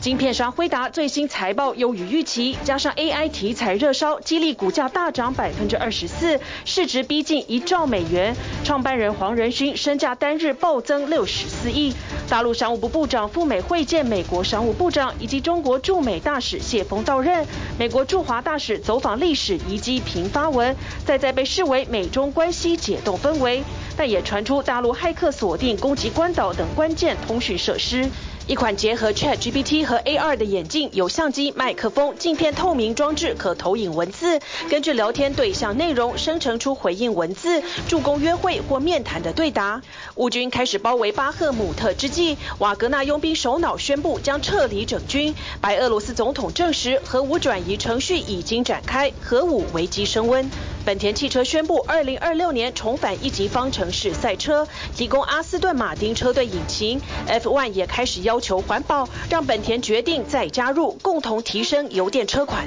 晶片商辉达最新财报优于预期，加上 AI 题材热烧，激励股价大涨百分之二十四，市值逼近一兆美元。创办人黄仁勋身价单日暴增六十四亿。大陆商务部部长赴美会见美国商务部长以及中国驻美大使谢锋到任。美国驻华大使走访历史遗迹频发文，再再被视为美中关系解冻氛围，但也传出大陆骇客锁定攻击关岛等关键通讯设施。一款结合 ChatGPT 和 AR 的眼镜，有相机、麦克风、镜片透明装置，可投影文字，根据聊天对象内容生成出回应文字，助攻约会或面谈的对答。乌军开始包围巴赫姆特之际，瓦格纳佣兵首脑宣布将撤离整军。白俄罗斯总统证实核武转移程序已经展开，核武危机升温。本田汽车宣布，二零二六年重返一级方程式赛车，提供阿斯顿马丁车队引擎。F1 也开始要求环保，让本田决定再加入，共同提升油电车款。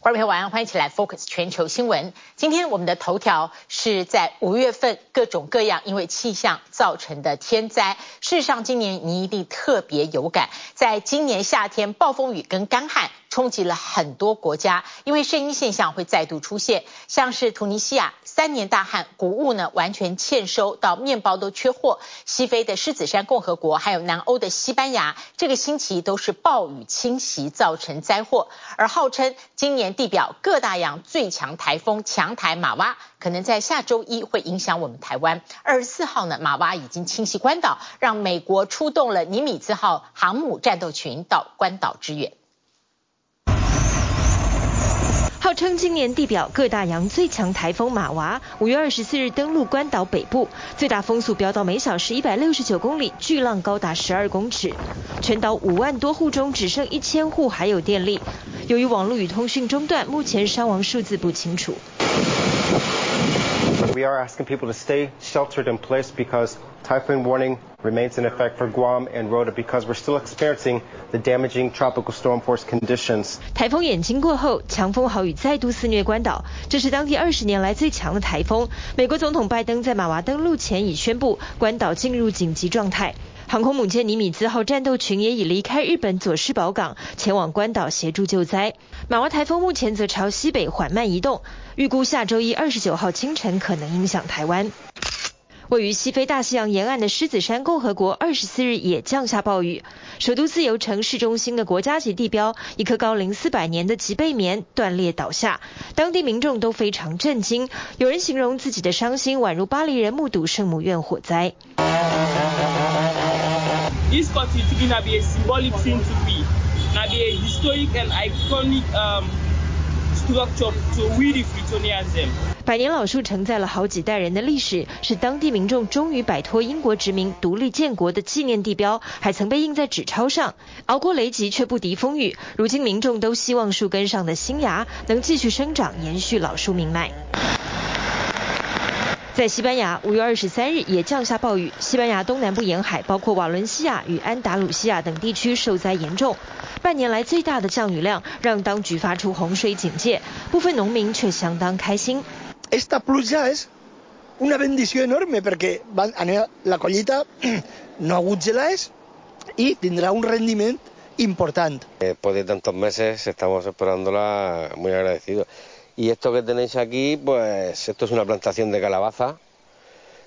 观众朋友晚安，欢迎一起来 Focus 全球新闻。今天我们的头条是在五月份各种各样因为气象造成的天灾。事实上，今年你一定特别有感，在今年夏天暴风雨跟干旱冲击了很多国家，因为圣婴现象会再度出现，像是突尼西亚。三年大旱，谷物呢完全欠收，到面包都缺货。西非的狮子山共和国，还有南欧的西班牙，这个星期都是暴雨侵袭，造成灾祸。而号称今年地表各大洋最强台风强台马娃，可能在下周一会影响我们台湾。二十四号呢，马娃已经侵袭关岛，让美国出动了尼米兹号航母战斗群到关岛支援。号称今年地表各大洋最强台风马娃，五月二十四日登陆关岛北部，最大风速飙到每小时一百六十九公里，巨浪高达十二公尺。全岛五万多户中只剩一千户还有电力。由于网络与通讯中断，目前伤亡数字不清楚。We are asking people to stay sheltered in place because typhoon warning remains in effect for Guam and Rota because we're still experiencing the damaging tropical storm force conditions. 台风眼睛过后，强风豪雨再度肆虐关岛，这是当地二十年来最强的台风。美国总统拜登在马娃登陆前已宣布关岛进入紧急状态。航空母舰尼米兹号战斗群也已离开日本佐世保港，前往关岛协助救灾。马娃台风目前则朝西北缓慢移动，预估下周一二十九号清晨可能影响台湾。位于西非大西洋沿岸的狮子山共和国二十四日也降下暴雨，首都自由城市中心的国家级地标——一棵高龄四百年的吉贝棉断裂倒下，当地民众都非常震惊。有人形容自己的伤心宛如巴黎人目睹圣母院火灾。百年老树承载了好几代人的历史，是当地民众终于摆脱英国殖民、独立建国的纪念地标，还曾被印在纸钞上。熬过雷击却不敌风雨，如今民众都希望树根上的新芽能继续生长，延续老树命脉。在西班牙，五月二十三日也降下暴雨。西班牙东南部沿海，包括瓦伦西亚与安达鲁西亚等地区受灾严重。半年来最大的降雨量，让当局发出洪水警戒。部分农民却相当开心。Y esto que tenéis aquí, pues esto es una plantación de calabaza,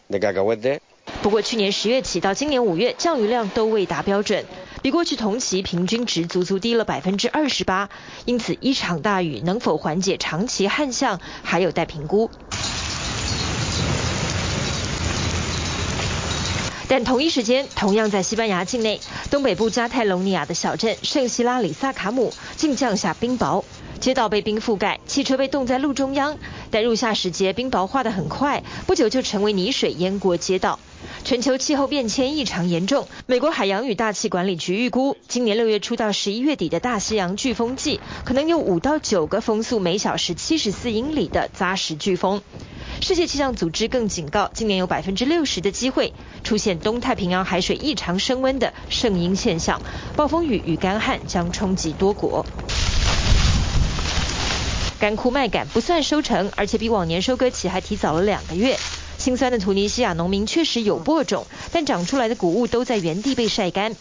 de cacahuete。不过去年十月起到今年五月，降雨量都未达标准，比过去同期平均值足足低了百分之二十八。因此，一场大雨能否缓解长期旱象，还有待评估。但同一时间，同样在西班牙境内东北部加泰隆尼亚的小镇圣西拉里萨卡姆，竟降下冰雹。街道被冰覆盖，汽车被冻在路中央。但入夏时节，冰雹化得很快，不久就成为泥水淹过街道。全球气候变迁异常严重，美国海洋与大气管理局预估，今年六月初到十一月底的大西洋飓风季，可能有五到九个风速每小时七十四英里的扎实飓风。世界气象组织更警告，今年有百分之六十的机会出现东太平洋海水异常升温的圣婴现象，暴风雨与干旱将冲击多国。干枯麦秆不算收成，而且比往年收割期还提早了两个月。心酸的突尼西亚农民确实有播种，但长出来的谷物都在原地被晒干。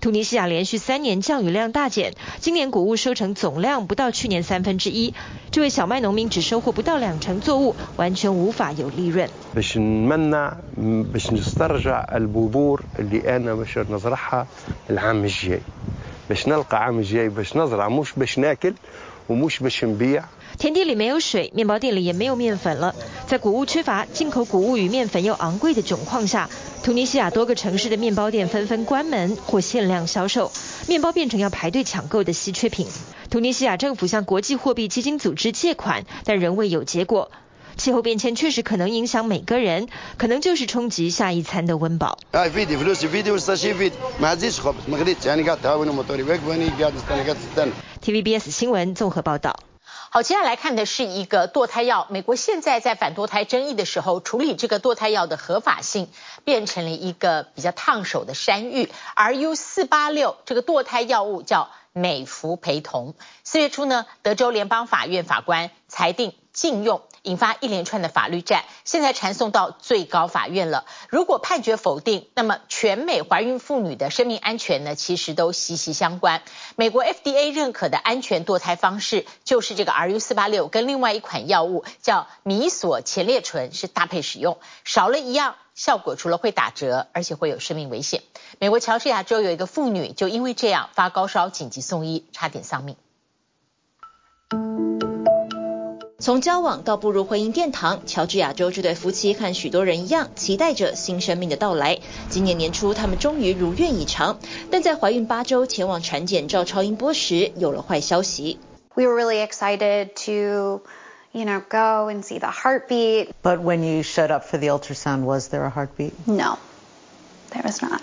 突尼西亚连续三年降雨量大减，今年谷物收成总量不到去年三分之一。这位小麦农民只收获不到两成作物，完全无法有利润。田地里没有水，面包店里也没有面粉了。在谷物缺乏、进口谷物与面粉又昂贵的窘况下，突尼西亚多个城市的面包店纷纷关门或限量销售，面包变成要排队抢购的稀缺品。突尼西亚政府向国际货币基金组织借款，但仍未有结果。气候变迁确实可能影响每个人，可能就是冲击下一餐的温饱。TVBS 新闻综合报道。好，接下来看的是一个堕胎药。美国现在在反堕胎争议的时候，处理这个堕胎药的合法性，变成了一个比较烫手的山芋。RU 四八六这个堕胎药物叫美孚培酮。四月初呢，德州联邦法院法官裁定禁用。引发一连串的法律战，现在传送到最高法院了。如果判决否定，那么全美怀孕妇女的生命安全呢，其实都息息相关。美国 FDA 认可的安全堕胎方式，就是这个 RU 四八六跟另外一款药物叫米索前列醇是搭配使用，少了一样，效果除了会打折，而且会有生命危险。美国乔治亚州有一个妇女就因为这样发高烧，紧急送医，差点丧命。从交往到步入婚姻殿堂，乔治亚州这对夫妻和许多人一样，期待着新生命的到来。今年年初，他们终于如愿以偿，但在怀孕八周前往产检照超音波时，有了坏消息。We were really excited to, you know, go and see the heartbeat. But when you showed up for the ultrasound, was there a heartbeat? No, there was not.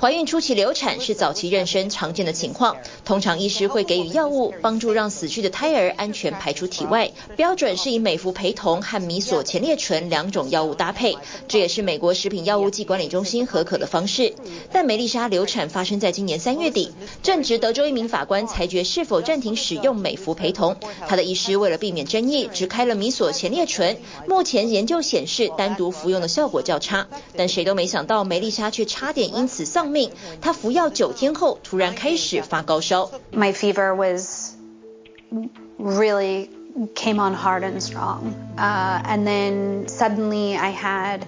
怀孕初期流产是早期妊娠常见的情况，通常医师会给予药物帮助让死去的胎儿安全排出体外，标准是以美孚培酮和米索前列醇两种药物搭配，这也是美国食品药物剂管理中心核可的方式。但梅丽莎流产发生在今年三月底，正值德州一名法官裁决是否暂停使用美孚培酮，他的医师为了避免争议，只开了米索前列醇。目前研究显示单独服用的效果较差，但谁都没想到梅丽莎却差点因此。丧命，他服药九天后突然开始发高烧。My fever was really came on hard and strong, uh, and then suddenly I had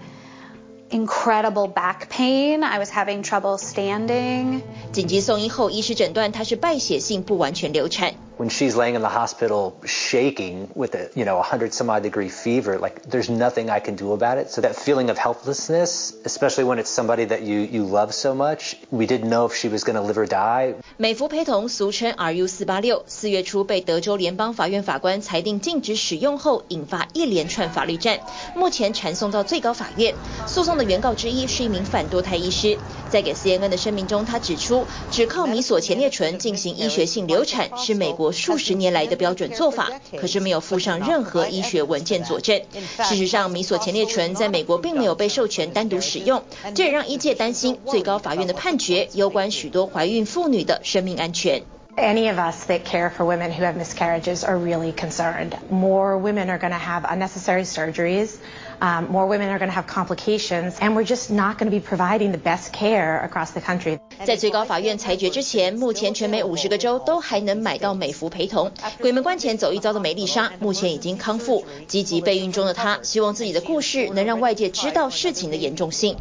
incredible back pain. I was having trouble standing. 紧急送医后，医师诊断她是败血性不完全流产。 When she's laying in the hospital shaking with a, you know, a hundred some odd degree fever, like there's nothing I can do about it. So that feeling of helplessness, especially when it's somebody that you, you love so much, we didn't know if she was going to live or die. 美福培酮俗称 RU 四八六，四月初被德州联邦法院法官裁定禁止使用后，引发一连串法律战。目前传送到最高法院，诉讼的原告之一是一名反堕胎医师，在给 CNN 的声明中，他指出，只靠米索前列醇进行医学性流产是美国。 数十年来的标准做法，可是没有附上任何医学文件佐证。事实上，米索前列醇在美国并没有被授权单独使用，这也让医界担心最高法院的判决攸关许多怀孕妇女的生命安全。Any of us that care for women who have miscarriages are really concerned. More women are going to have unnecessary surgeries. Um, more women are going to have complications, and we're just not going to be providing the best care across the country. 在最高法院裁决之前，目前全美五十个州都还能买到美福培酮。鬼门关前走一遭的梅丽莎，目前已经康复，积极备孕中的她，希望自己的故事能让外界知道事情的严重性。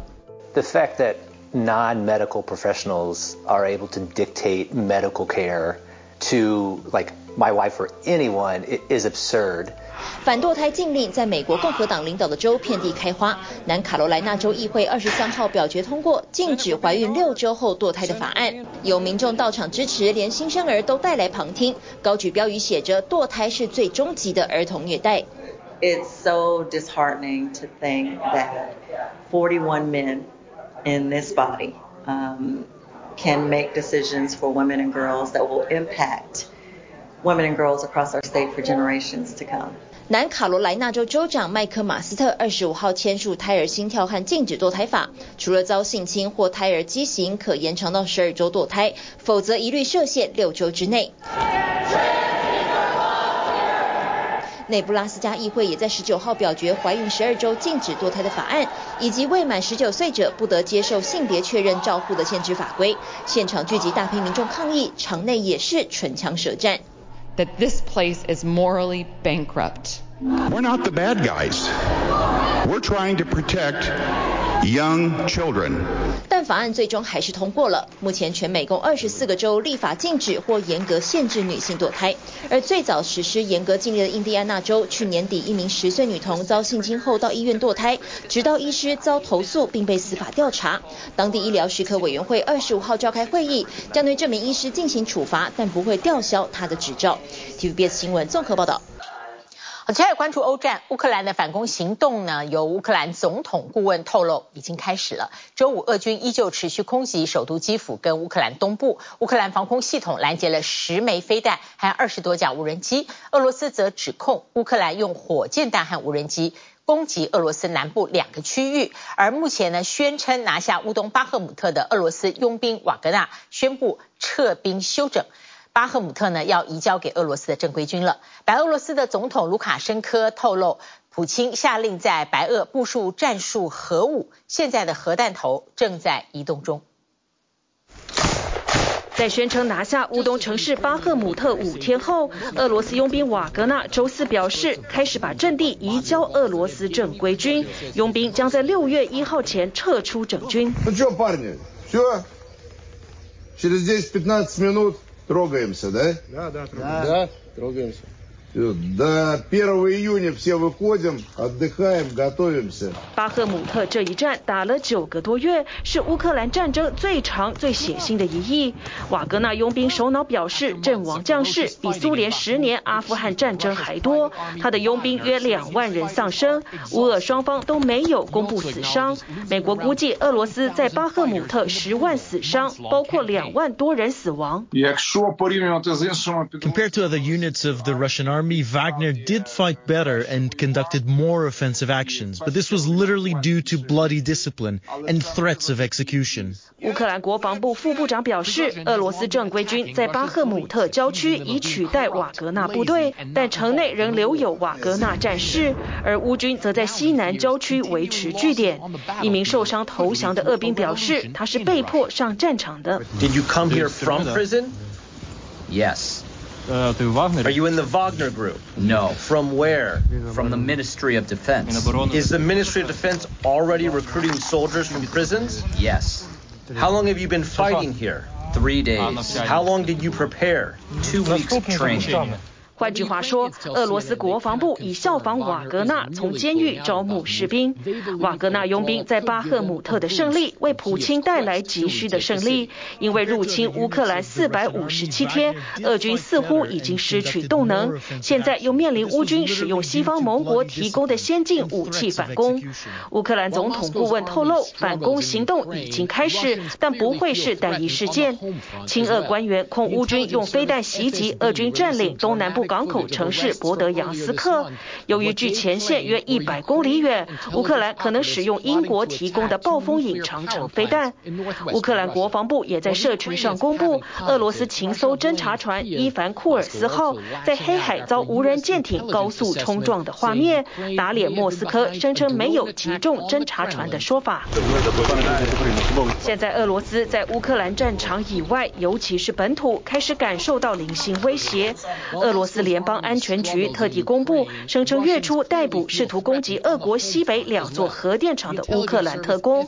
The fact that non-medical professionals are able to dictate medical care to like my wife or anyone is absurd. 反堕胎禁令在美国共和党领导的州遍地开花。南卡罗来纳州议会二十三号表决通过禁止怀孕六周后堕胎的法案，有民众到场支持，连新生儿都带来旁听，高举标语写着“堕胎是最终极的儿童虐待”。It's so disheartening to think that 41 men in this body um, can make decisions for women and girls that will impact women and girls across our state for generations to come. 南卡罗来纳州州长麦克马斯特二十五号签署胎儿心跳和禁止堕胎法，除了遭性侵或胎儿畸形，可延长到十二周堕胎，否则一律设限六周之内。内布拉斯加议会也在十九号表决怀孕十二周禁止堕胎的法案，以及未满十九岁者不得接受性别确认照护的限制法规。现场聚集大批民众抗议，场内也是唇枪舌战。That this place is morally bankrupt. We're not the bad guys. We're trying to protect young children. 但法案最终还是通过了。目前全美共二十四个州立法禁止或严格限制女性堕胎，而最早实施严格禁令的印第安纳州，去年底一名十岁女童遭性侵后到医院堕胎，直到医师遭投诉并被司法调查。当地医疗许可委员会二十五号召开会议，将对这名医师进行处罚，但不会吊销他的执照。TVBS 新闻综合报道。好，接下来关注欧战，乌克兰的反攻行动呢，由乌克兰总统顾问透露已经开始了。周五，俄军依旧持续空袭首都基辅跟乌克兰东部，乌克兰防空系统拦截了十枚飞弹，还有二十多架无人机。俄罗斯则指控乌克兰用火箭弹和无人机攻击俄罗斯南部两个区域，而目前呢，宣称拿下乌东巴赫姆特的俄罗斯佣兵瓦格纳宣布撤兵休整。巴赫姆特呢，要移交给俄罗斯的正规军了。白俄罗斯的总统卢卡申科透露，普京下令在白俄部署战术核武，现在的核弹头正在移动中。在宣称拿下乌东城市巴赫姆特五天后，俄罗斯佣兵瓦格纳周四表示，开始把阵地移交俄罗斯正规军，佣兵将在六月一号前撤出整军。Трогаемся, да? Да, да, трогаемся. Да, трогаемся. 巴赫姆特这一战打了九个多月，是乌克兰战争最长、最血腥的一役。瓦格纳佣兵首脑表示，阵亡将士比苏联十年阿富汗战争还多。他的佣兵约两万人丧生，乌俄双方都没有公布死伤。美国估计，俄罗斯在巴赫姆特十万死伤，包括两万多人死亡。Compared to other units of the Russian army, Wagner did fight better and conducted more offensive actions, but this was literally due to bloody discipline and threats of execution. 乌克兰国防部副部长表示，俄罗斯正规军在巴赫姆特郊区已取代瓦格纳部队，但城内仍留有瓦格纳战士，而乌军则在西南郊区维持据点。一名受伤投降的俄兵表示，他是被迫上战场的。Did you come here from prison? Yes. Are you in the Wagner group? No. From where? From the Ministry of Defense. Is the Ministry of Defense already recruiting soldiers from prisons? Yes. How long have you been fighting here? Three days. How long did you prepare? Two weeks of training. 换句话说，俄罗斯国防部已效仿瓦格纳从监狱招募士兵。瓦格纳佣兵在巴赫姆特的胜利为普京带来急需的胜利，因为入侵乌克兰四百五十七天，俄军似乎已经失去动能，现在又面临乌军使用西方盟国提供的先进武器反攻。乌克兰总统顾问透露，反攻行动已经开始，但不会是单一事件。亲俄官员控乌军用飞弹袭击俄军占领东南部。港口城市博德扬斯克，由于距前线约一百公里远，乌克兰可能使用英国提供的暴风影长城飞弹。乌克兰国防部也在社群上公布，俄罗斯情搜侦察船伊凡库尔斯号在黑海遭无人舰艇高速冲撞的画面，打脸莫斯科声称没有击中侦察船的说法。现在俄罗斯在乌克兰战场以外，尤其是本土，开始感受到零星威胁。俄罗斯。联邦安全局特地公布，声称月初逮捕试图攻击俄国西北两座核电厂的乌克兰特工。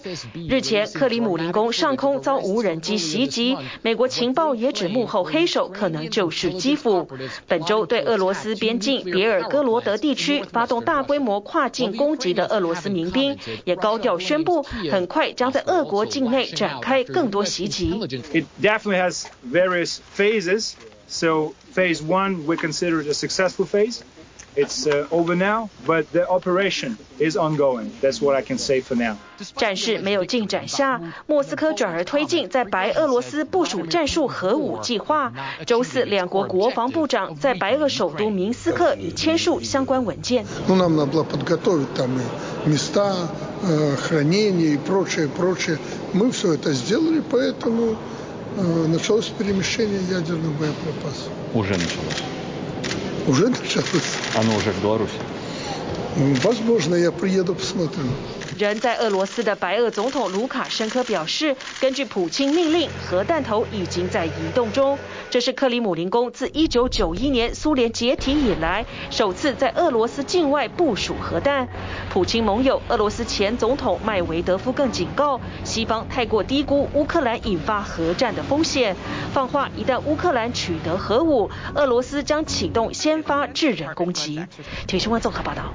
日前，克里姆林宫上空遭无人机袭击，美国情报也指幕后黑手可能就是基辅。本周对俄罗斯边境别尔哥罗德地区发动大规模跨境攻击的俄罗斯民兵，也高调宣布，很快将在俄国境内展开更多袭击。So phase one, we consider it a successful phase. It's over now, but the operation is ongoing. That's what I can say for now. 战事没有进展下，莫斯科转而推进在白俄罗斯部署战术核武计划。周四，两国国防部长在白俄首都明斯克已签署相关文件。Э, началось перемещение ядерных боеприпасов. Уже началось? Уже началось. Оно уже в Беларуси? Возможно, я приеду, посмотрю. 人在俄罗斯的白俄总统卢卡申科表示，根据普京命令，核弹头已经在移动中。这是克里姆林宫自1991年苏联解体以来，首次在俄罗斯境外部署核弹。普京盟友俄罗斯前总统麦维德夫更警告，西方太过低估乌克兰引发核战的风险，放话一旦乌克兰取得核武，俄罗斯将启动先发制人攻击。铁新闻综合报道。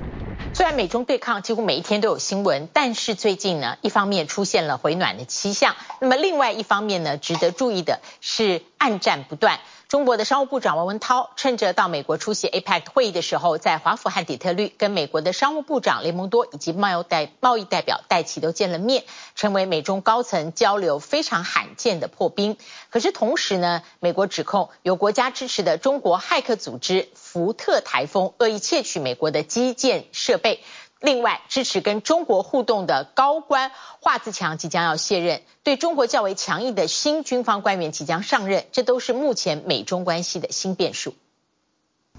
虽然美中对抗几乎每一天都有新闻，但是最近呢，一方面出现了回暖的迹象，那么另外一方面呢，值得注意的是暗战不断。中国的商务部长王文涛趁着到美国出席 APEC 会议的时候，在华府和底特律跟美国的商务部长雷蒙多以及贸易代贸易代表戴琪都见了面，成为美中高层交流非常罕见的破冰。可是同时呢，美国指控有国家支持的中国骇客组织福特台风恶意窃取美国的基建设备。另外，支持跟中国互动的高官华自强即将要卸任，对中国较为强硬的新军方官员即将上任，这都是目前美中关系的新变数。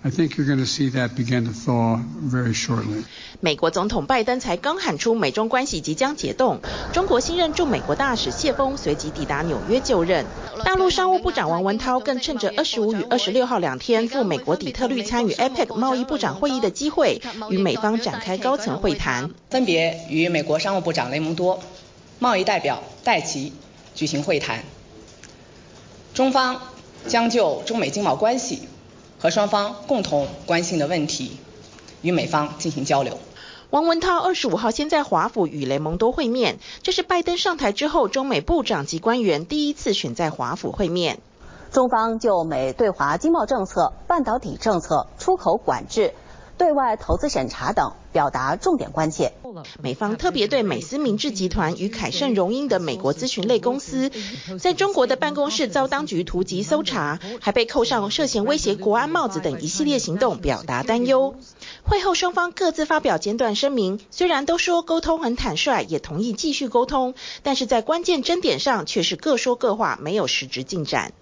I think you're going to see that begin to thaw very shortly. 美国总统拜登才刚喊出美中关系即将解冻，中国新任驻美国大使谢峰随即抵达纽约就任。大陆商务部长王文涛更趁着二十五与二十六号两天赴美国底特律参与 APEC 贸易部长会议的机会，与美方展开高层会谈，分别与美国商务部长雷蒙多、贸易代表戴奇举行会谈。中方将就中美经贸关系。和双方共同关心的问题，与美方进行交流。王文涛二十五号先在华府与雷蒙多会面，这是拜登上台之后，中美部长级官员第一次选在华府会面。中方就美对华经贸政策、半导体政策、出口管制。对外投资审查等表达重点关切。美方特别对美思明治集团与凯盛荣英的美国咨询类公司，在中国的办公室遭当局突击搜查，还被扣上涉嫌威胁国安帽子等一系列行动，表达担忧。会后双方各自发表简短声明，虽然都说沟通很坦率，也同意继续沟通，但是在关键争点上却是各说各话，没有实质进展。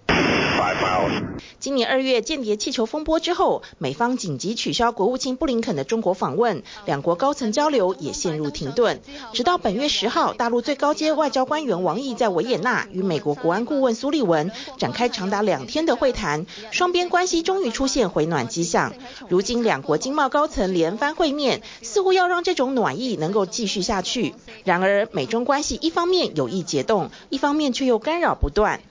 今年二月间谍气球风波之后，美方紧急取消国务卿布林肯的中国访问，两国高层交流也陷入停顿。直到本月十号，大陆最高阶外交官员王毅在维也纳与美国国安顾问苏利文展开长达两天的会谈，双边关系终于出现回暖迹象。如今两国经贸高层连番会面，似乎要让这种暖意能够继续下去。然而，美中关系一方面有意解冻，一方面却又干扰不断。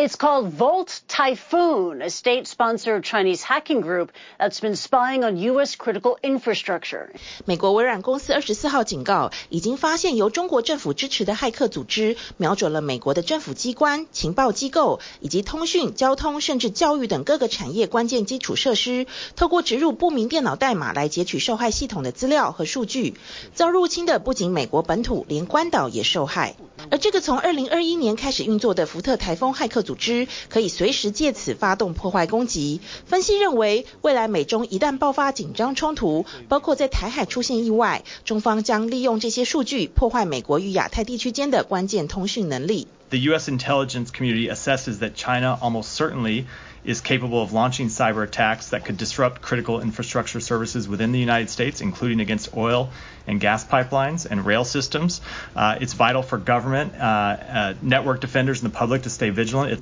It's called Volt Typhoon, a state-sponsored Chinese hacking group that's been spying on U.S. critical infrastructure. 美国微软公司二十四号警告，已经发现由中国政府支持的骇客组织，瞄准了美国的政府机关、情报机构以及通讯、交通甚至教育等各个产业关键基础设施，透过植入不明电脑代码来截取受害系统的资料和数据。遭入侵的不仅美国本土，连关岛也受害。而这个从二零二一年开始运作的福特台风骇客组织，可以随时借此发动破坏攻击。分析认为，未来美中一旦爆发紧张冲突，包括在台海出现意外，中方将利用这些数据破坏美国与亚太地区间的关键通讯能力。The U.S. intelligence community assesses that China almost certainly is capable of launching cyber attacks that could disrupt critical infrastructure services within the United States, including against oil and gas pipelines and rail systems. Uh, it's vital for government, uh, uh, network defenders, and the public to stay vigilant.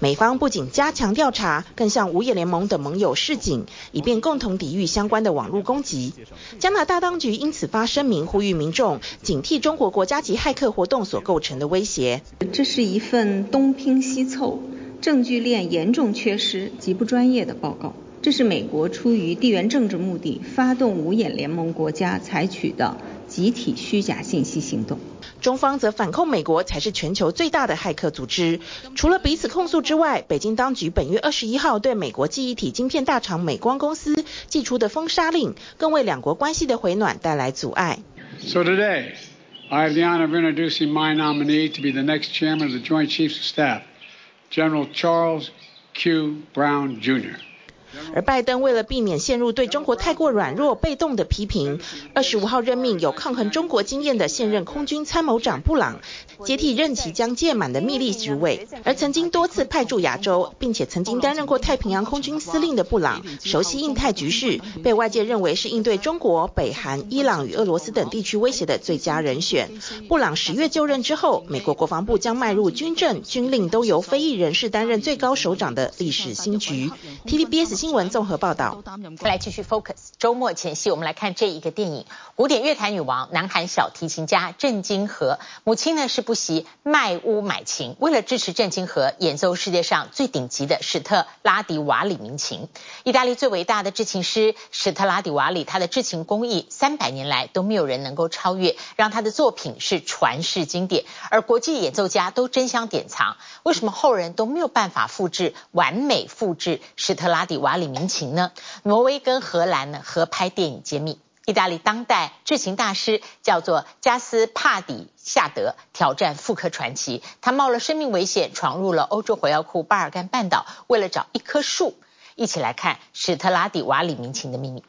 美方不仅加强调查，更向五眼联盟等盟友示警，以便共同抵御相关的网络攻击。加拿大当局因此发声明，呼吁民众警惕中国国家级骇客活动所构成的威胁。这是一份东拼西凑。 证据链严重缺失、极不专业的报告，这是美国出于地缘政治目的发动五眼联盟国家采取的集体虚假信息行动。中方则反控美国才是全球最大的骇客组织。除了彼此控诉之外，北京当局本月二十一号对美国记忆体晶片大厂美光公司寄出的封杀令，更为两国关系的回暖带来阻碍。So today, I have the honor of introducing my nominee to be the next chairman of the Joint Chiefs of Staff. General Charles Q. Brown Jr. 而拜登为了避免陷入对中国太过软弱被动的批评，二十五号任命有抗衡中国经验的现任空军参谋长布朗接替任期将届满的密利职位，而曾经多次派驻亚洲，并且曾经担任过太平洋空军司令的布朗，熟悉印太局势，被外界认为是应对中国、北韩、伊朗与俄罗斯等地区威胁的最佳人选。布朗十月就任之后，美国国防部将迈入军政、军令都由非裔人士担任最高首长的历史新局。TVBS 新闻综合报道。来继续 focus。周末前夕，我们来看这一个电影：古典乐坛女王、南韩小提琴家郑金和，母亲呢是不不惜卖屋买琴，为了支持郑清和演奏世界上最顶级的史特拉迪瓦里名琴。意大利最伟大的制琴师史特拉迪瓦里，他的制琴工艺三百年来都没有人能够超越，让他的作品是传世经典，而国际演奏家都争相典藏。为什么后人都没有办法复制完美复制史特拉迪瓦里名琴呢？挪威跟荷兰呢合拍电影揭秘。意大利当代制琴大师叫做加斯帕底夏德，挑战复刻传奇。他冒了生命危险闯入了欧洲火药库巴尔干半岛，为了找一棵树。一起来看史特拉底瓦里名琴的秘密。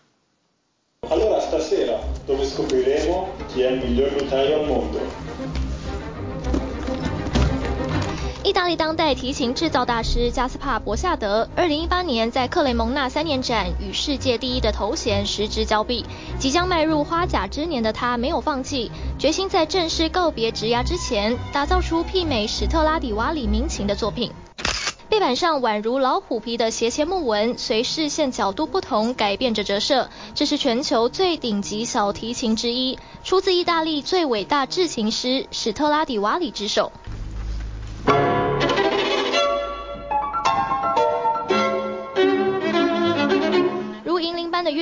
意大利当代提琴制造大师加斯帕博夏德，二零一八年在克雷蒙纳三年展与世界第一的头衔失之交臂。即将迈入花甲之年的他没有放弃，决心在正式告别职涯之前，打造出媲美史特拉底瓦里名琴的作品。背板上宛如老虎皮的斜切木纹，随视线角度不同改变着折射。这是全球最顶级小提琴之一，出自意大利最伟大制琴师史特拉底瓦里之手。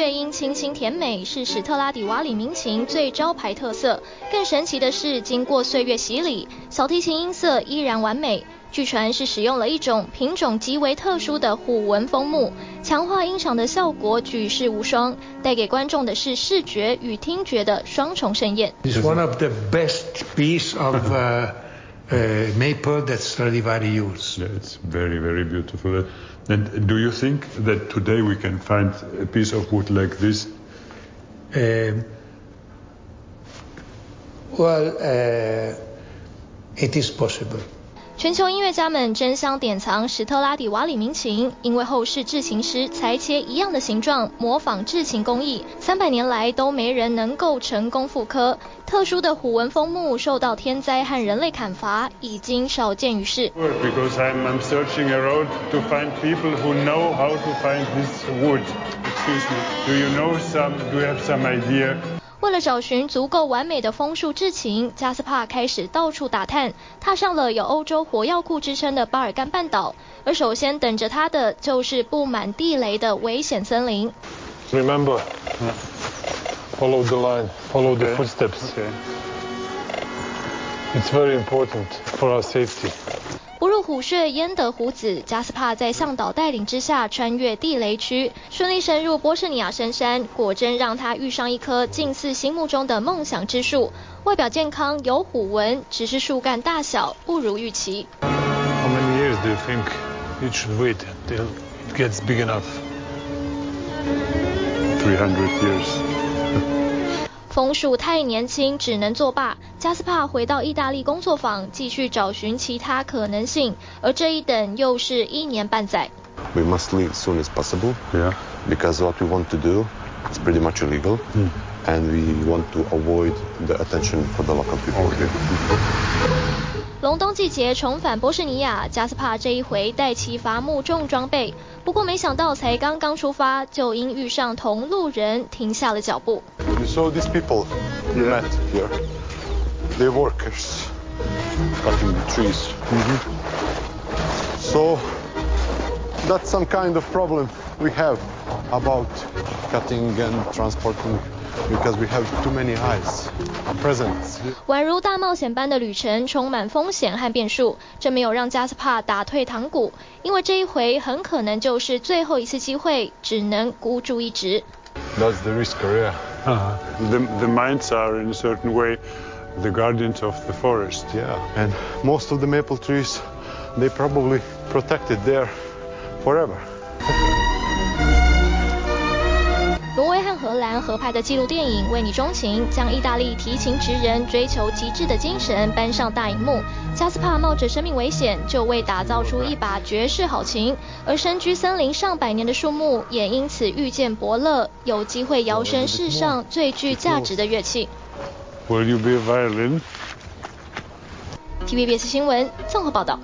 乐音，清新甜美，是史特拉底瓦里民琴最招牌特色。更神奇的是，经过岁月洗礼，小提琴音色依然完美。据传是使用了一种品种极为特殊的虎纹枫木，强化音场的效果举世无双，带给观众的是视觉与听觉的双重盛宴。It's one of the best piece of uh, uh, maple that Stradivari used. Yeah, it's very, very beautiful. And do you think that today we can find a piece of wood like this? Uh, well, uh, it is possible. 全球音乐家们争相典藏史特拉底瓦里名琴，因为后世制琴师裁切一样的形状，模仿制琴工艺，三百年来都没人能够成功复刻。特殊的虎纹枫木受到天灾和人类砍伐，已经少见于世。为了找寻足够完美的枫树制琴，加斯帕开始到处打探，踏上了有欧洲火药库之称的巴尔干半岛。而首先等着他的就是布满地雷的危险森林。Remember, follow the line, follow the footsteps. It's very important for our safety. 虎穴，焉得虎子？加斯帕在向导带领之下，穿越地雷区，顺利深入波士尼亚深山，果真让他遇上一棵近似心目中的梦想之树。外表健康，有虎纹，只是树干大小不如预期。How many years do you think it should wait until it gets big enough? Three hundred years. 枫树太年轻，只能作罢。加斯帕回到意大利工作坊，继续找寻其他可能性。而这一等又是一年半载。We must leave as soon as possible. Yeah. Because what we want to do is pretty much illegal, and we want to avoid the attention for the local people. Okay. 隆冬季节重返波士尼亚，加斯帕这一回带齐伐木重装备。不过没想到才刚刚出发，就因遇上同路人，停下了脚步。You saw these people you met here. They're workers cutting the trees. So that's some kind of problem we have about cutting and transporting. Because we have too many eyes present. 宛如大冒险般的旅程，充满风险和变数。这没有让加斯帕打退堂鼓，因为这一回很可能就是最后一次机会，只能孤注一掷。That's the risk, yeah. Uh-huh. The the mines are in a certain way the guardians of the forest. Yeah, and most of the maple trees, they probably protected there forever. 合拍的纪录电影《为你钟情》，将意大利提琴职人追求极致的精神搬上大荧幕。加斯帕冒着生命危险，就为打造出一把绝世好琴，而身居森林上百年的树木，也因此遇见伯乐，有机会摇身世上最具价值的乐器。Will you be violin? TVBS 新闻综合报道。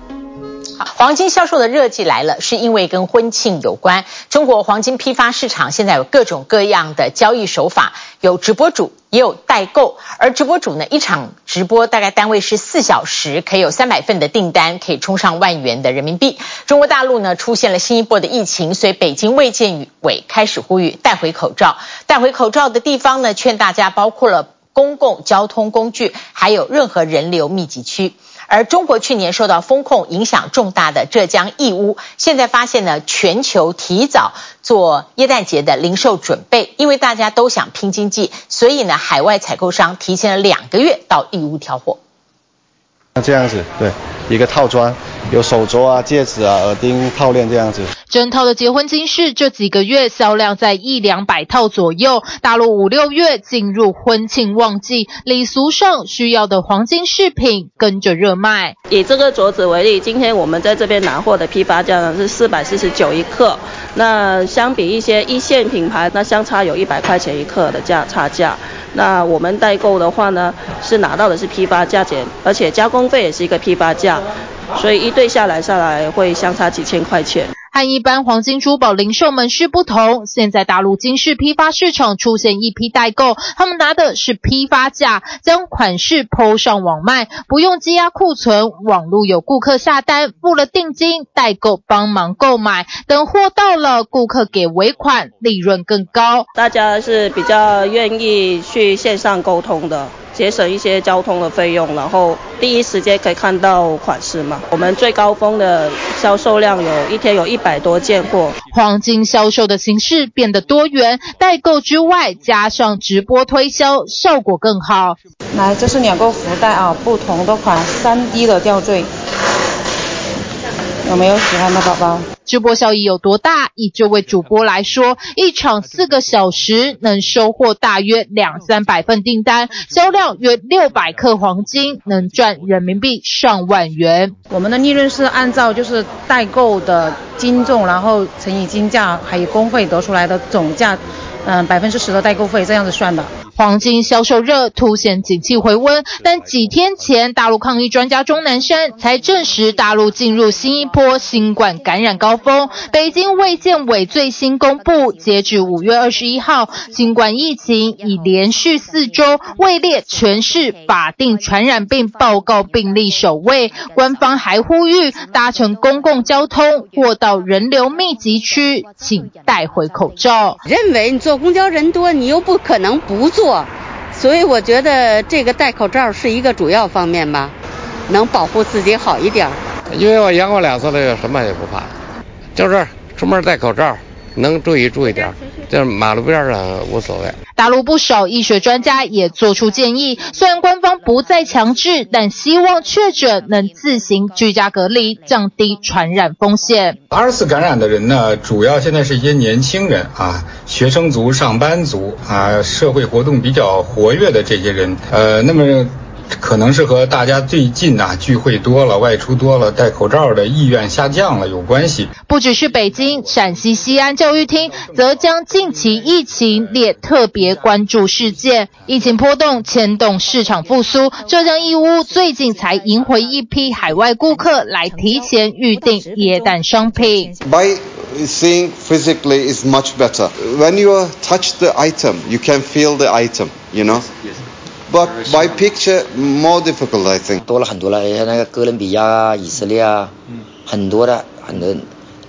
黄金销售的热季来了，是因为跟婚庆有关。中国黄金批发市场现在有各种各样的交易手法，有直播主，也有代购。而直播主呢，一场直播大概单位是四小时，可以有三百份的订单，可以冲上万元的人民币。中国大陆呢，出现了新一波的疫情，所以北京卫健委开始呼吁带回口罩。带回口罩的地方呢，劝大家包括了公共交通工具，还有任何人流密集区。而中国去年受到风控影响重大的浙江义乌，现在发现呢，全球提早做耶诞节的零售准备，因为大家都想拼经济，所以呢，海外采购商提前了两个月到义乌挑货。那这样子，对，一个套装。有手镯啊、戒指啊、耳钉、套链这样子，整套的结婚金饰这几个月销量在一两百套左右。大陆五六月进入婚庆旺季，礼俗上需要的黄金饰品跟着热卖。以这个镯子为例，今天我们在这边拿货的批发价呢是四百四十九一克，那相比一些一线品牌，那相差有一百块钱一克的价差价。那我们代购的话呢，是拿到的是批发价钱，而且加工费也是一个批发价。所以一对下来下来会相差几千块钱。和一般黄金珠宝零售门市不同，现在大陆金饰批发市场出现一批代购，他们拿的是批发价，将款式 PO 上网卖，不用积压库存，网络有顾客下单付了定金，代购帮忙购买，等货到了，顾客给尾款，利润更高。大家是比较愿意去线上沟通的。节省一些交通的费用，然后第一时间可以看到款式嘛。我们最高峰的销售量有一天有一百多件货。黄金销售的形式变得多元，代购之外加上直播推销，效果更好。来，这是两个福袋啊，不同的款三 D 的吊坠。有没有喜欢的宝宝？直播效益有多大？以这位主播来说，一场四个小时能收获大约两三百份订单，销量约六百克黄金，能赚人民币上万元。我们的利润是按照就是代购的斤重，然后乘以金价还有工费得出来的总价，嗯，百分之十的代购费这样子算的。黄金销售热凸显景气回温，但几天前大陆抗疫专家钟南山才证实，大陆进入新一波新冠感染高峰。北京卫健委最新公布，截至五月二十一号，新冠疫情已连续四周位列全市法定传染病报告病例首位。官方还呼吁搭乘公共交通或到人流密集区，请戴回口罩。认为你坐公交人多，你又不可能不坐。所以我觉得这个戴口罩是一个主要方面吧，能保护自己好一点。因为我阳过两次了，什么也不怕，就是出门戴口罩，能注意注意点。在马路边上无所谓。大陆不少医学专家也做出建议，虽然官方不再强制，但希望确诊能自行居家隔离，降低传染风险。二次感染的人呢，主要现在是一些年轻人啊，学生族、上班族啊，社会活动比较活跃的这些人，呃，那么。可能是和大家最近呐聚会多了、外出多了、戴口罩的意愿下降了有关系。不只是北京，陕西西安教育厅则将近期疫情列特别关注事件。疫情波动牵动市场复苏，浙江义乌最近才迎回一批海外顾客来提前预订耶诞商品。By seeing physically is much better. When you touch the item, you can feel the item, you know. But by picture more difficult, I think. 多了很多了，像那个哥伦比亚啊、以色列啊，很多的，很多。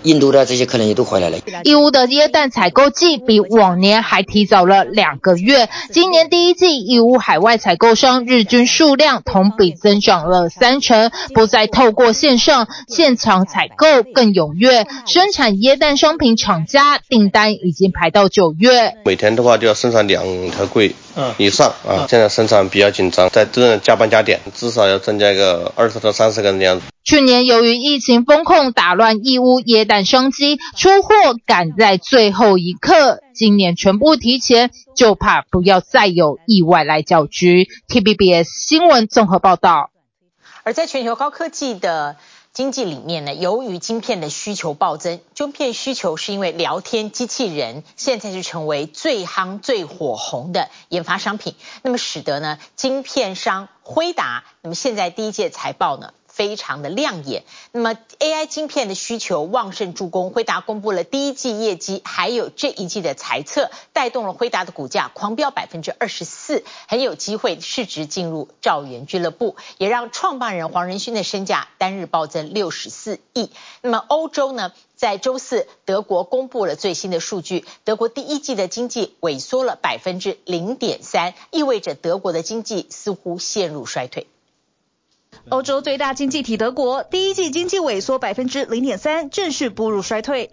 印度的这些客人也都回来了。义乌的椰蛋采购季比往年还提早了两个月。今年第一季，义乌海外采购商日均数量同比增长了三成，不再透过线上现场采购更踊跃。生产椰蛋商品厂家订单已经排到九月。每天的话就要生产两条柜以上啊，现在生产比较紧张，在这加班加点，至少要增加一个二十到三十个人的样子。去年由于疫情封控打乱义乌耶诞商机，出货赶在最后一刻，今年全部提前，就怕不要再有意外来搅局。T B B S 新闻综合报道。而在全球高科技的经济里面呢，由于晶片的需求暴增，晶片需求是因为聊天机器人现在是成为最夯、最火红的研发商品，那么使得呢，晶片商辉达，那么现在第一届财报呢，非常的亮眼。那么 AI 晶片的需求旺盛助攻，辉达公布了第一季业绩，还有这一季的财测，带动了辉达的股价狂飙百分之二十四，很有机会市值进入兆元俱乐部，也让创办人黄仁勋的身价单日暴增六十四亿。那么欧洲呢，在周四德国公布了最新的数据，德国第一季的经济萎缩了百分之零点三，意味着德国的经济似乎陷入衰退。欧洲最大经济体德国第一季经济萎缩百分之零点三，正式步入衰退。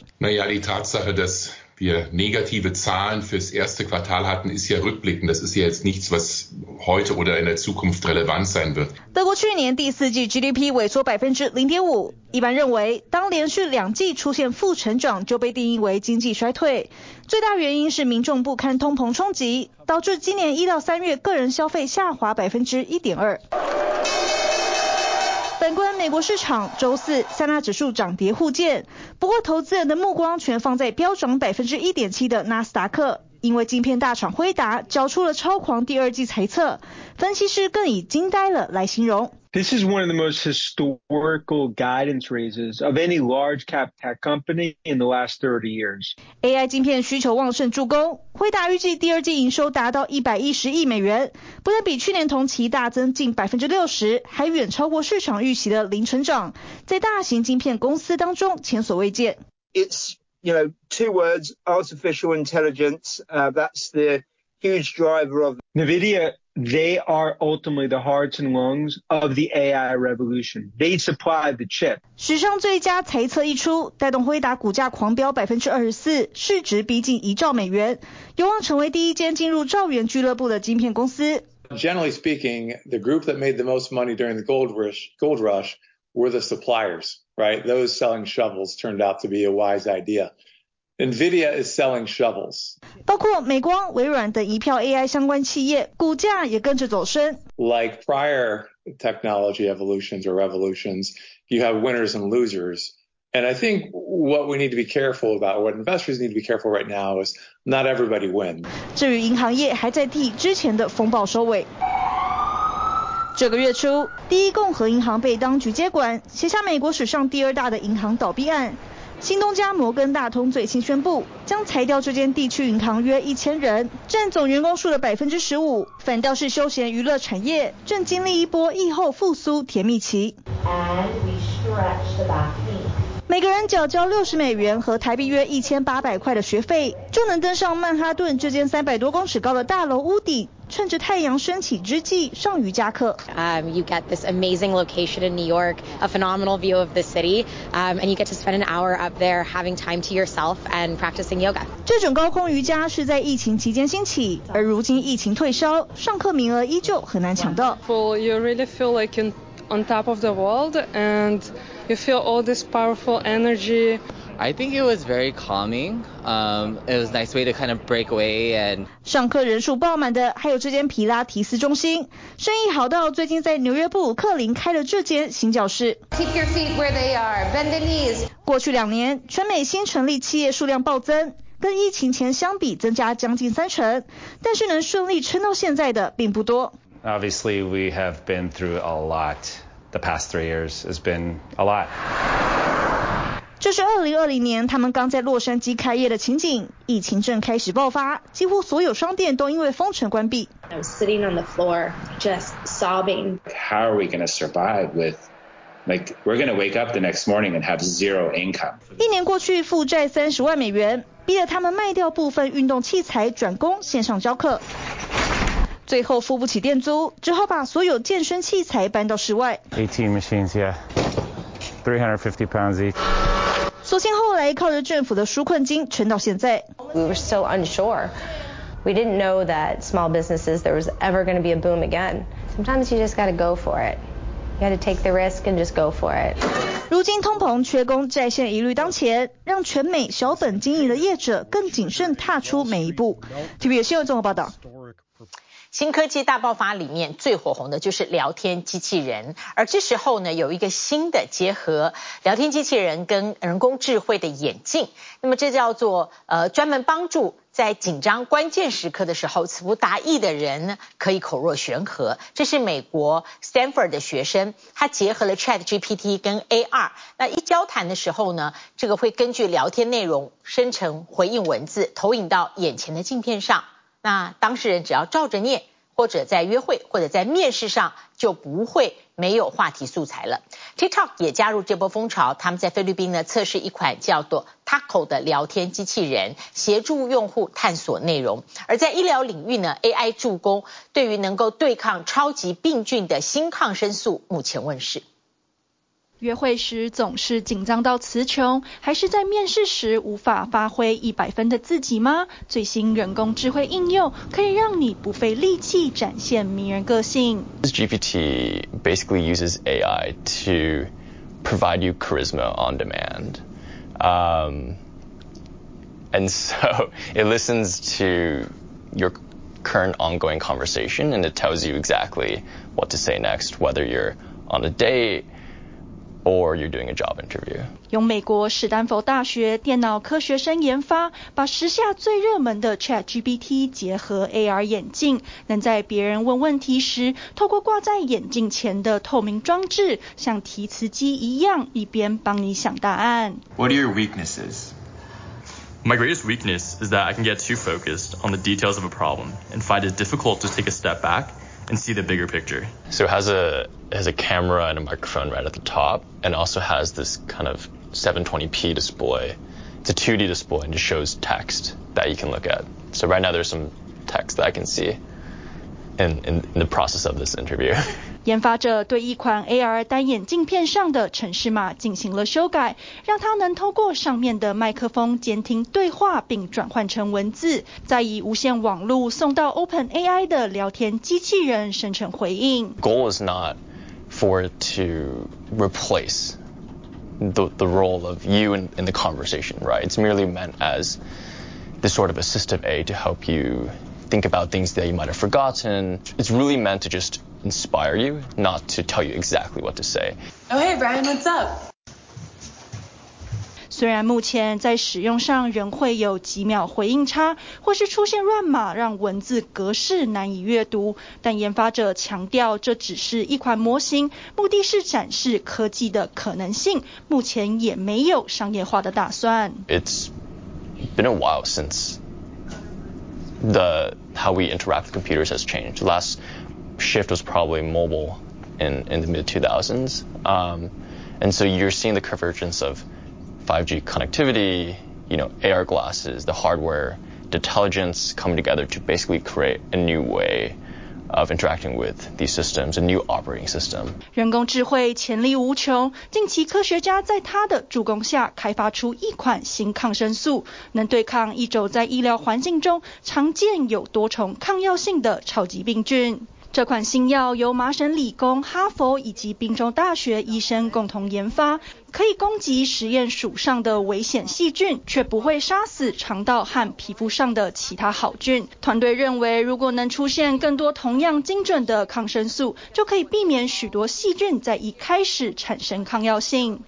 wir negative Zahlen fürs erste Quartal hatten, ist ja rückblickend. Das ist ja jetzt nichts, was heute oder in der Zukunft relevant sein wird. 德国去年第四季 GDP 萎缩百分之零点五，一般认为，当连续两季出现负成长，就被定义为经济衰退。最大原因是民众不堪通膨冲击，导致今年一到三月个人消费下滑百分之一点二。反观美国市场，周四三大指数涨跌互见，不过投资人的目光全放在飙涨百分之一点七的纳斯达克，因为镜片大厂辉达交出了超狂第二季财测，分析师更以惊呆了来形容。This is one of the most historical guidance raises of any large cap tech company in the last 30 years. AI 晶片需求旺盛助攻，辉达预计第二季营收达到一百一十亿美元，不但比去年同期大增近百分之六十，还远超过市场预期的零成长，在大型晶片公司当中前所未见。It's you know two words, artificial intelligence. Uh, that's the huge driver of NVIDIA. They are ultimately the hearts and lungs of the AI revolution. They supply the chip. 史上最佳财测一出，带动辉达股价狂飙百分之二十四，市值逼近一兆美元，有望成为第一间进入兆元俱乐部的晶片公司。Generally speaking, the group that made the most money during the gold rush, gold rush were the suppliers, right? Those selling shovels turned out to be a wise idea. NVIDIA is selling shovels. 包括美光、微软等一票 AI 相关企业，股价也跟着走升。Like prior technology evolutions or revolutions, you have winners and losers. And I think what we need to be careful about, what investors need to be careful right now is not everybody wins. 至于银行业，还在替之前的风暴收尾。这个月初，第一共和银行被当局接管，写下美国史上第二大的银行倒闭案。 新东家摩根大通最新宣布，将裁掉这间地区银行约一千人，占总员工数的百分之十五。反倒是休闲娱乐产业正经历一波疫后复苏甜蜜期。每个人缴交六十美元和台币约一千八百块的学费，就能登上曼哈顿这间三百多公尺高的大楼屋顶。趁着太阳升起之际，上瑜伽课。Um, you get this amazing location in New York, a phenomenal view of the city, um, and you get to spend an hour up there having time to yourself and practicing yoga. 这种高空瑜伽是在疫情期间兴起，而如今疫情退烧，上课名额依旧很难抢到。You really feel like you're on top of the world, and you feel all this powerful energy. I think it was very calming. Um, it was a nice way to kind of break away and. 上课人数爆满的还有这间皮拉提斯中心，生意好到最近在纽约布鲁克林开了这间新教室。Keep your feet where they are, bend the knees. 过去两年，全美新成立企业数量暴增，跟疫情前相比增加将近三成，但是能顺利撑到现在的并不多。Obviously, we have been through a lot. The past three years has been a lot. 这是二零二零年他们刚在洛杉矶开业的情景，疫情正开始爆发，几乎所有商店都因为封城关闭。I was sitting on the floor, just sobbing. How are we going to survive with, like, we're going to wake up the next morning and have zero income? 一年过去，负债三十万美元，逼得他们卖掉部分运动器材，转攻线上教课。最后付不起店租，只好把所有健身器材搬到室外。Eighteen machines, yeah, three hundred fifty pounds each. 所幸后来靠着政府的纾困金撑到现在。We were so unsure. We didn't know that small businesses there was ever going to be a boom again. Sometimes you just got to go for it. You You had to take the risk and just go for it. 如今通膨、缺工、债线一律当前，让全美小本经营的业者更谨慎踏出每一步。TVBS 新闻综合报道。新科技大爆发里面最火红的就是聊天机器人，而这时候呢，有一个新的结合聊天机器人跟人工智慧的眼镜，那么这叫做呃专门帮助在紧张关键时刻的时候词不达意的人，可以口若悬河。这是美国 Stanford 的学生，他结合了 ChatGPT 跟 AR，那一交谈的时候呢，这个会根据聊天内容生成回应文字，投影到眼前的镜片上。那当事人只要照着念，或者在约会或者在面试上，就不会没有话题素材了。TikTok 也加入这波风潮，他们在菲律宾呢测试一款叫做 Taco 的聊天机器人，协助用户探索内容。而在医疗领域呢，AI 助攻对于能够对抗超级病菌的新抗生素目前问世。约会时总是紧张到词穷，还是在面试时无法发挥一百分的自己吗？最新人工智慧应用可以让你不费力气展现迷人个性。GPT basically uses AI to provide you charisma on demand, um, and so it listens to your current ongoing conversation and it tells you exactly what to say next, whether you're on a date. Or you're doing a job interview. 由美国史丹佛大学电脑科学生研发，把时下最热门的 ChatGPT 结合 AR 眼镜，能在别人问问题时，透过挂在眼镜前的透明装置，像提词机一样，一边帮你想答案。What are your weaknesses? My greatest weakness is that I can get too focused on the details of a problem and find it difficult to take a step back and see the bigger picture. So it has a has a camera and a microphone right at the top, and also has this kind of 720p display. It's a 2D display and just shows text that you can look at. So right now there's some text that I can see in, in, in the process of this interview. 研发者对一款 AR 单眼镜片上的程式码进行了修改，让它能透过上面的麦克风监听对话，并转换成文字，再以无线网路送到 OpenAI 的聊天机器人生成回应。Goal is not for it to replace the the role of you in in the conversation, right? It's merely meant as this sort of assistive aid to help you think about things that you might have forgotten. It's really meant to just inspire you, not to tell you exactly what to say. Oh, hey, Brian, what's up? 虽然目前在使用上仍会有几秒回应差，或是出现乱码，让文字格式难以阅读，但研发者强调这只是一款模型，目的是展示科技的可能性，目前也没有商业化的打算。It's been a while since the how we interact with computers has changed. The last shift was probably mobile in, in the mid 2000s. Um, and so you're seeing the convergence of 5G connectivity, you know, AR glasses, the hardware, the intelligence coming together to basically create a new way of interacting with these systems, a new operating system. 人工智慧潜力无穷，近期科学家在他的助攻下开发出一款新抗生素，能对抗一种在医疗环境中常见有多重抗药性的超级病菌。这款新药由麻省理工、哈佛以及宾州大学医生共同研发，可以攻击实验鼠上的危险细菌，却不会杀死肠道和皮肤上的其他好菌。团队认为，如果能出现更多同样精准的抗生素，就可以避免许多细菌在一开始产生抗药性。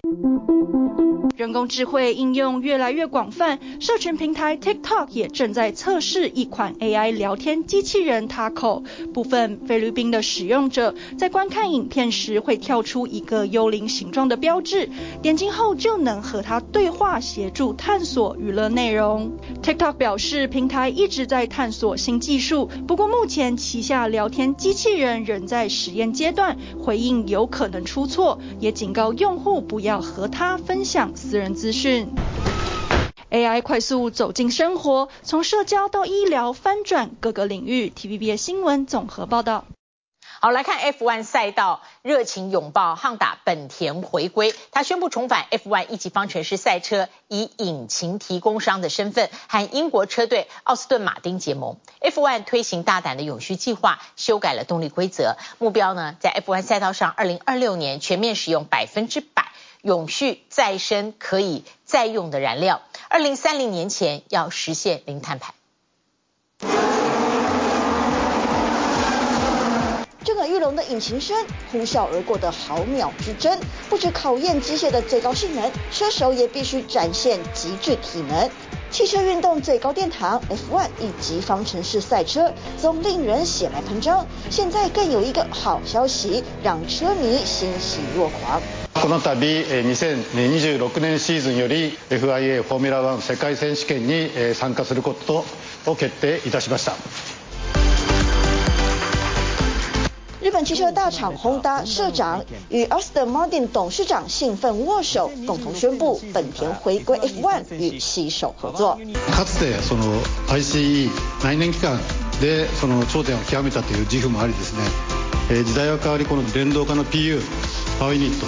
人工智慧应用越来越广泛，社群平台 TikTok 也正在测试一款 AI 聊天机器人 Taco。部分菲律宾的使用者在观看影片时会跳出一个幽灵形状的标志，点击后就能和它对话，协助探索娱乐内容。TikTok 表示，平台一直在探索新技术，不过目前旗下聊天机器人仍在实验阶段，回应有可能出错，也警告用户不要和它分享私人资讯，AI 快速走进生活，从社交到医疗，翻转各个领域。TVBS 新闻综合报道。好，来看 F1 赛道，热情拥抱 Honda 本田回归。他宣布重返 F1 一级方程式赛车，以引擎提供商的身份和英国车队奥斯顿马丁结盟。F1 推行大胆的永续计划，修改了动力规则，目标呢，在 F1 赛道上，二零二六年全面使用百分之百永续再生可以再用的燃料，二零三零年前要实现零碳排。震耳欲聋的引擎声，呼啸而过的毫秒之争，不只考验机械的最高性能，车手也必须展现极致体能。汽车运动最高殿堂 F1 一级方程式赛车，总令人血脉喷张。现在更有一个好消息，让车迷欣喜若狂。この度2026年シーズンより FIA フォーミュラワン世界选手权に参加することを决定いたしました。 日本汽车大厂 Honda 社长与 Aston Martin 董事长兴奋握手，共同宣布本田回归 F1 与携手合作。かつてその ICE 内燃机関でその顶点を极めたという自负もありですね。时代は変わりこの电动化の PU パワーユニット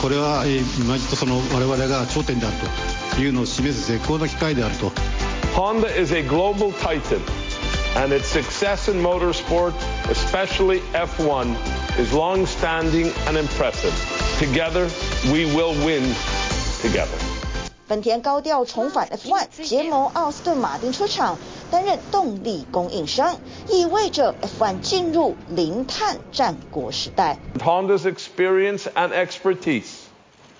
これは今一度その我々が顶点であるというのを示す绝好の机会であると。Honda is a global titan. And its success in motorsport, especially F1, is long-standing and impressive. Together, we will win together. 本田高调重返 F1，结盟奥斯顿马丁车厂，担任动力供应商，意味着 F1 进入零碳战国时代。Honda's experience and expertise,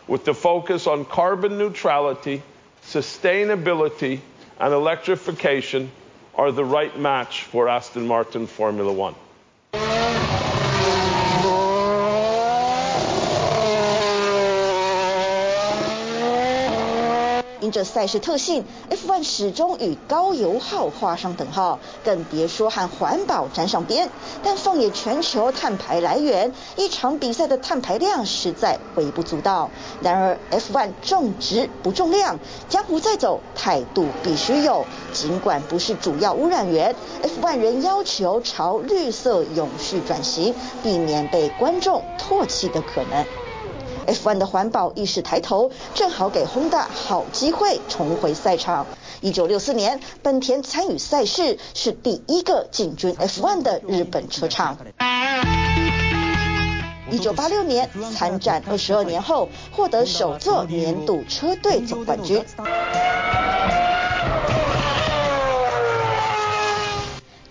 with the focus on carbon neutrality, sustainability, and electrification. Are the right match for Aston Martin Formula One. 因着赛事特性，F1 始终与高油耗画上等号，更别说和环保沾上边。但放眼全球碳排来源，一场比赛的碳排量实在微不足道。然而，F1 重质不重量，江湖再走，态度必须有。尽管不是主要污染源，F1 仍要求朝绿色永续转型，避免被观众唾弃的可能。F1 的环保意识抬头，正好给 Honda 好机会重回赛场。一九六四年，本田参与赛事，是第一个进军 F1 的日本车厂。一九八六年参战二十二年后，获得首座年度车队总冠军。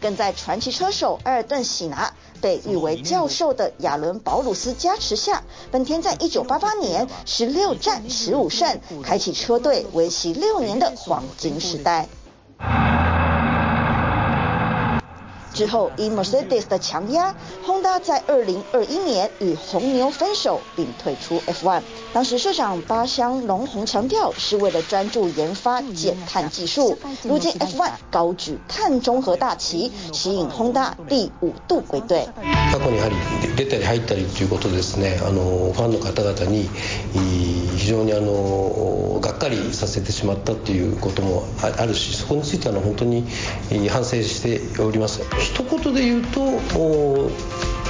更在传奇车手埃尔顿喜拿被誉为教授的亚伦保鲁斯加持下，本田在一九八八年十六战十五胜，开启车队为期六年的黄金时代。之后，因 Mercedes 的强压，Honda 在二零二一年与红牛分手并退出 F1。当时社长八乡隆弘强调，是为了专注研发减碳技术。如今 F1 高举碳中和大旗，吸引 Honda 第五度归队。过去にやはり出たり入ったりということですね、あのファンの方々に非常にあのがっかりさせてしまったということもあるし、そこについては本当に反省しております。 一言で言うと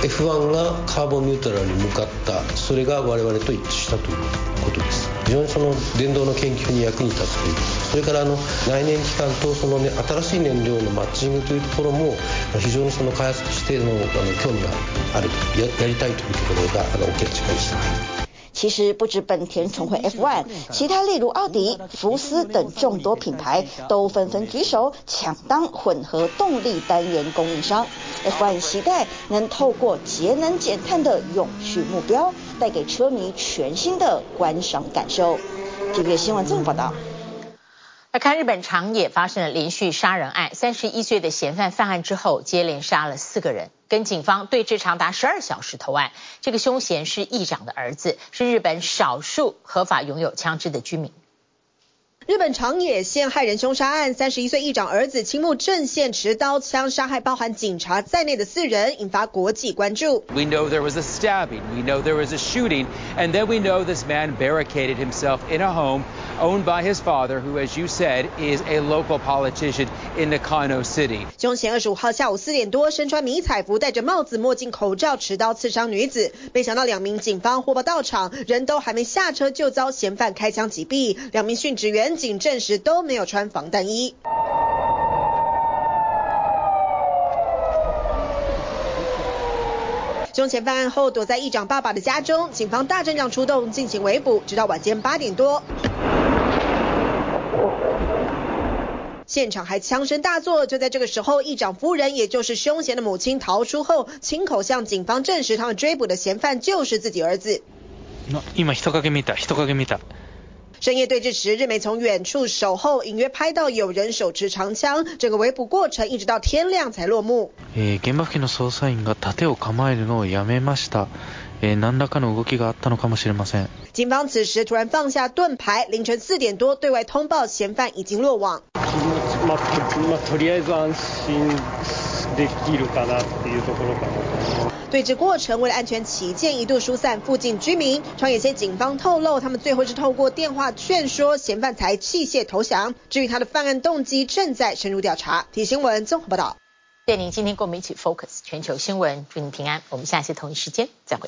F1 がカーボンニュートラルに向かった。それが我々と一致したということです。非常にその电动の研究に役に立つという。それからあの内燃机関とその、ね、新しい燃料のマッチングというところも非常にその开発としてのあの兴味があるやりたいというところがあのお决定しました。其实不止本田重回 F1，其他例如奥迪、福斯等众多品牌都纷纷举手抢当混合动力单元供应商。F1 期待能透过节能减碳的永续目标，带给车迷全新的观赏感受。这个新闻这么报道。来看日本长野发生了连续杀人案，三十一岁的嫌犯犯案之后，接连杀了四个人，跟警方对峙长达十二小时投案。这个凶嫌是议长的儿子，是日本少数合法拥有枪支的居民。日本长野县害人凶杀案，三十一岁议长儿子青木正宪持刀枪杀害包含警察在内的四人，引发国际关注。We know there was a stabbing, we know there was a shooting, and then we know this man barricaded himself in a home owned by his father, who, as you said, is a local politician in Nakano City. 凶嫌二十五号下午四点多，身穿迷彩服，戴着帽子、墨镜、口罩，持刀刺伤女子。没想到两名警方获报到场，人都还没下车，就遭嫌犯开枪击毙。两名殉职员警证实都没有穿防弹衣。凶嫌犯案后躲在议长爸爸的家中，警方大阵仗出动进行围捕，直到晚间八点多，现场还枪声大作。就在这个时候，议长夫人，也就是凶嫌的母亲逃出后，亲口向警方证实，他们追捕的嫌犯就是自己儿子。深夜对峙时，日媒从远处守候，隐约拍到有人手持长枪。整个围捕过程一直到天亮才落幕。现场付近の捜查员が盾を构えるのをやめました。何らかの动きがあったのかもしれません。警方此时突然放下盾牌，凌晨四点多对外通报嫌犯已经落网。ままとりあえず安心できるかなっていうところかな。 对峙过程为了安全起见，一度疏散附近居民。创野县警方透露，他们最后是透过电话劝说嫌犯才弃械投降。至于他的犯案动机，正在深入调查。体新闻综合报道。谢谢您今天跟我们一起 focus 全球新闻，祝您平安。我们下期同一时间再会。